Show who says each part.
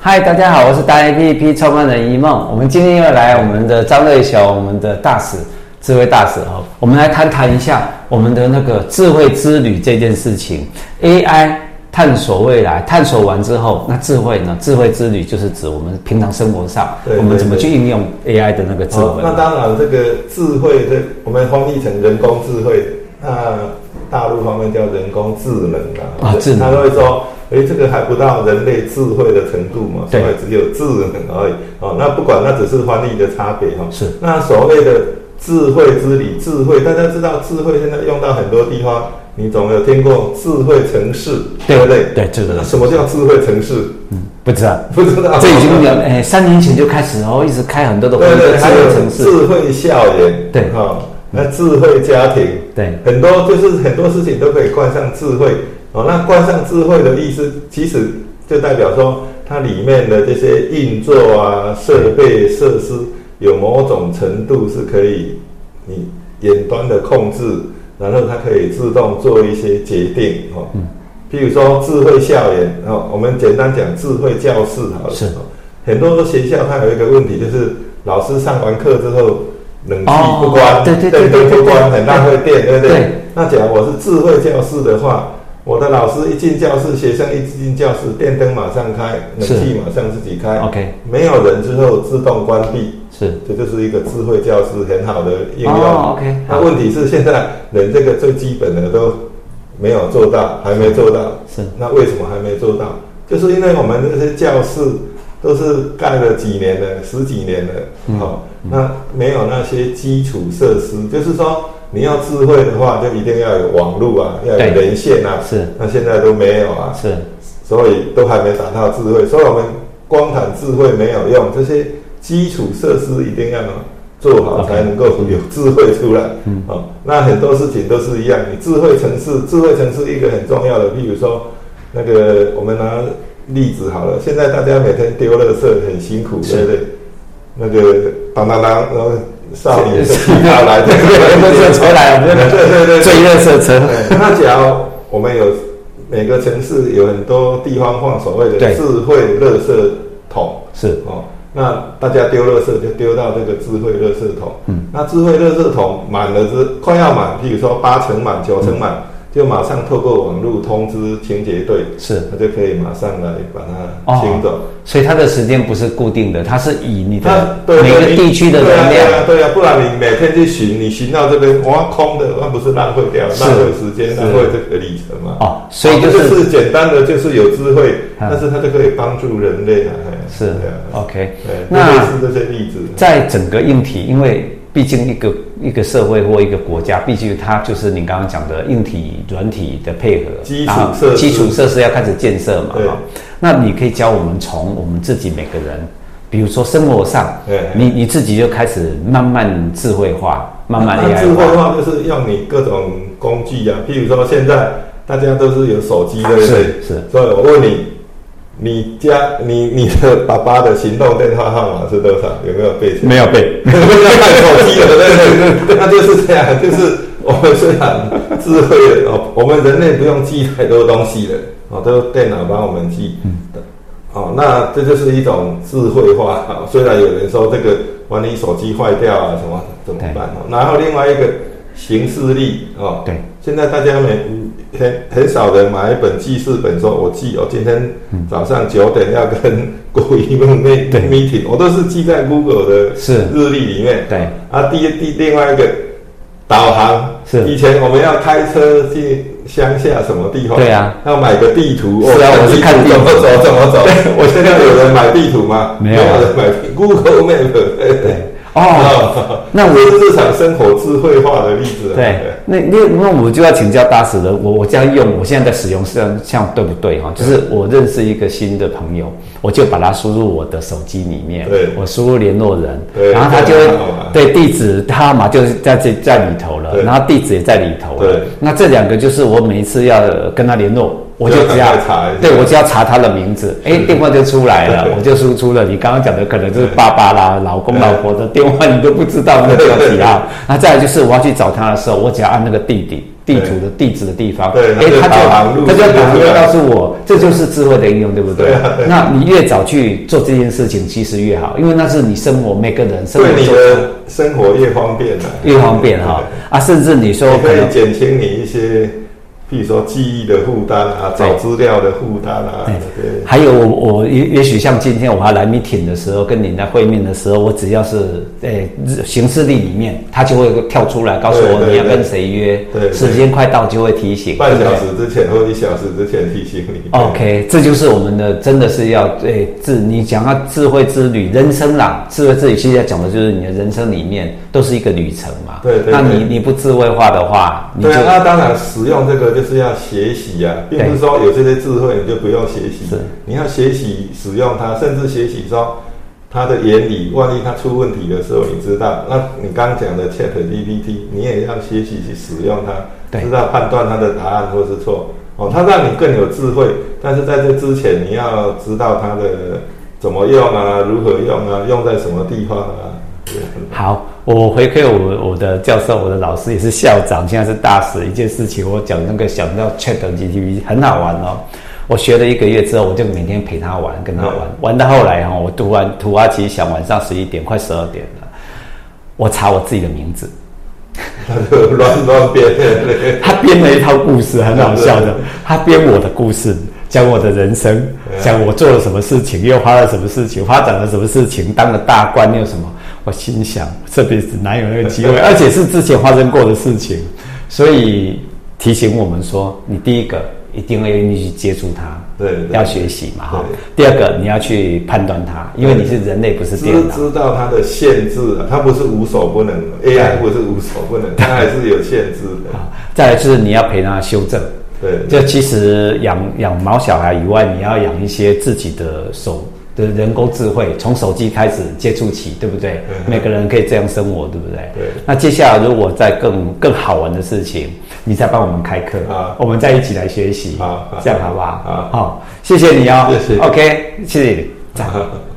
Speaker 1: 嗨，大家好，我是大 APP 创办人一梦。我们今天又来我们的张瑞雄，我们的大使，智慧大使哦。我们来谈谈一下我们的那个智慧之旅这件事情。AI 探索未来，探索完之后，那智慧呢？智慧之旅就是指我们平常生活上，对对对，我们怎么去应用 AI 的那个智慧？
Speaker 2: 那当然，这个智慧的我们翻译成人工智慧，那大陆方面叫人工智能啊。啊，智能，他都会说。哎，这个还不到人类智慧的程度嘛，所以只有智能而已。哦，那不管，那只是翻译的差别哈。是。那所谓的智慧之理，智慧大家知道，智慧现在用到很多地方，你总有听过智慧城市，对不对？
Speaker 1: 对，这个。
Speaker 2: 什么叫智慧城市？
Speaker 1: 嗯，不知道，
Speaker 2: 不知道。
Speaker 1: 这已经有哎，三年前就开始哦，一直开很多的。
Speaker 2: 对对，还有智慧校园，
Speaker 1: 对
Speaker 2: 哈，那智慧家庭，
Speaker 1: 对，
Speaker 2: 很多就是很多事情都可以冠上智慧。哦，那冠上智慧的意思，其实就代表说，它里面的这些运作啊、设备设施，有某种程度是可以你远端的控制，然后它可以自动做一些决定。哦，嗯，譬如说智慧校园，哦，我们简单讲智慧教室好了。是。很多学校它有一个问题，就是老师上完课之后，冷气不
Speaker 1: 关，对
Speaker 2: 对不关，很浪费电，对不对？那假如我是智慧教室的话。我的老师一进教室，学生一进教室，电灯马上开，冷气马上自己开。OK，没有人之后自动关闭。是，这就是一个智慧教室很好的应用。Oh, OK，那问题是现在连这个最基本的都没有做到，还没做到。是，那为什么还没做到？就是因为我们这些教室都是盖了几年了，十几年了，好、嗯，那没有那些基础设施，就是说。你要智慧的话，就一定要有网络啊，要有连线啊。是，那现在都没有啊。是，所以都还没达到智慧。所以我们光谈智慧没有用，这些基础设施一定要做好，才能够有智慧出来。嗯，哦，那很多事情都是一样。你智慧城市，智慧城市一个很重要的，比如说那个我们拿例子好了，现在大家每天丢垃圾很辛苦，对不对？那个当当当，然后。少年骑马来，对对对，垃圾车来，对对对，最热色车。那假如我们有每个城市有很多地方放所谓的智慧热色桶，是哦，那大家丢垃圾就丢到这个智慧垃圾桶。嗯，那智慧垃圾桶满了之快要满，譬如说八成满、九成满。就马上透过网络通知清洁队，是，他就可以马上来把它清走。哦、
Speaker 1: 所以它的时间不是固定的，它是以你的每个地区的能量。对啊，
Speaker 2: 对啊，不然你每天去巡，你巡到这边哇空的，那不是浪费掉，浪费时间，浪费这个里程嘛。哦，
Speaker 1: 所以就是、
Speaker 2: 就是简单的，就是有智慧，嗯、但是它就可以帮助人类啊。
Speaker 1: 是的，OK。
Speaker 2: 对，那类似这些例子，
Speaker 1: 在整个硬体，因为。毕竟一个一个社会或一个国家，毕竟它就是你刚刚讲的硬体、软体的配合，
Speaker 2: 基础设
Speaker 1: 基础设施要开始建设嘛。对。那你可以教我们从我们自己每个人，比如说生活上，对，你你自己就开始慢慢智慧化，慢慢 AI 化。
Speaker 2: 智慧化就是用你各种工具啊，譬如说现在大家都是有手机，对不对？是是。所以我问你。你家你你的爸爸的行动电话号码是多少？有没有背？
Speaker 1: 没有背，
Speaker 2: 不要看手机了，对对对，那就是这样，就是我们虽然智慧的哦，我们人类不用记太多东西了哦，都电脑帮我们记的哦，那这就是一种智慧化啊。虽然有人说这个万一手机坏掉啊什么怎么办哦？然后另外一个形式力哦，对，现在大家没。很很少人买一本记事本，说我记，我今天早上九点要跟郭一梦那 meeting，我都是记在 Google 的日历里面。对。啊，第第另外一个导航是。以前我们要开车去乡下什么地方，对啊，要买个地图，是啊，我是看地图。怎么走怎么走。我现在有人买地图吗？没有。人买 Google Map，对。对。哦，那我是日常生活智慧化的例子。对，
Speaker 1: 那那那我就要请教大使了。我我这样用，我现在在使用，这样这样对不对哈？就是我认识一个新的朋友，我就把他输入我的手机里面，对，我输入联络人，对，然后他就会对地址，他嘛就是在这在里头了，然后地址也在里头了。对，那这两个就是我每一次要跟他联络。我就只要查，对，我只要查他的名字，哎，电话就出来了，我就输出了。你刚刚讲的可能就是爸爸啦、老公、老婆的电话，你都不知道那个叫几号。那再来就是我要去找他的时候，我只要按那个地点地图的地址的地方，
Speaker 2: 对，哎，他就
Speaker 1: 他就导航又告诉我，这就是智慧的应用，对不对？对啊。那你越早去做这件事情，其实越好，因为那是你生活每个人生活
Speaker 2: 对你的生活越方便
Speaker 1: 越方便哈啊，甚至你说
Speaker 2: 可以减轻你一些。比如说记忆的负担啊，找资料的负担啊，对，对。
Speaker 1: 还有我我也也许像今天我还来 meeting 的时候，跟你在会面的时候，我只要是诶行事历里面，他就会跳出来告诉我你要跟谁约，时间快到就会提醒，
Speaker 2: 半小时之前或一小时之前提醒你。
Speaker 1: OK，这就是我们的真的是要诶智，你讲到智慧之旅，人生啦，智慧之旅现在讲的就是你的人生里面都是一个旅程嘛，
Speaker 2: 对，
Speaker 1: 那你你不智慧化的话，你就
Speaker 2: 对啊，那当然使用这个。就是要学习呀、啊，并不是说有这些智慧你就不用学习。是，你要学习使用它，甚至学习说它的原理。万一它出问题的时候，你知道，那你刚讲的 ChatGPT，你也要学习去使用它，知道判断它的答案或是错。哦，它让你更有智慧，但是在这之前，你要知道它的怎么用啊，如何用啊，用在什么地方啊。
Speaker 1: 好，我回馈我我的教授，我的老师也是校长，现在是大使。一件事情，我讲那个小叫 ChatGPT 很好玩哦。我学了一个月之后，我就每天陪他玩，跟他玩，玩到后来哈，我突然突发奇想，晚上十一点快十二点了，我查我自己的名字，
Speaker 2: 他就乱乱编，
Speaker 1: 他编了一套故事，很好笑的，他编我的故事。讲我的人生，讲我做了什么事情，又发了什么事情，发展了什么事情，当了大官又什么？我心想，这辈子哪有那个机会？而且是之前发生过的事情，所以提醒我们说，你第一个一定要愿意去接触它，
Speaker 2: 对，
Speaker 1: 要学习嘛哈。第二个，你要去判断它，因为你是人类，不是电脑，
Speaker 2: 知道它的限制，它不是无所不能，AI 不是无所不能，它还是有限制的。
Speaker 1: 再来就是你要陪它修正。
Speaker 2: 对，
Speaker 1: 就其实养养毛小孩以外，你要养一些自己的手的人工智慧，从手机开始接触起，对不对？对每个人可以这样生活，对不对？
Speaker 2: 对。
Speaker 1: 那接下来如果再更更好玩的事情，你再帮我们开课啊，我们再一起来学习，
Speaker 2: 啊，
Speaker 1: 这样好不好？
Speaker 2: 好，
Speaker 1: 好，谢谢你哦，
Speaker 2: 谢谢。
Speaker 1: OK，谢谢你。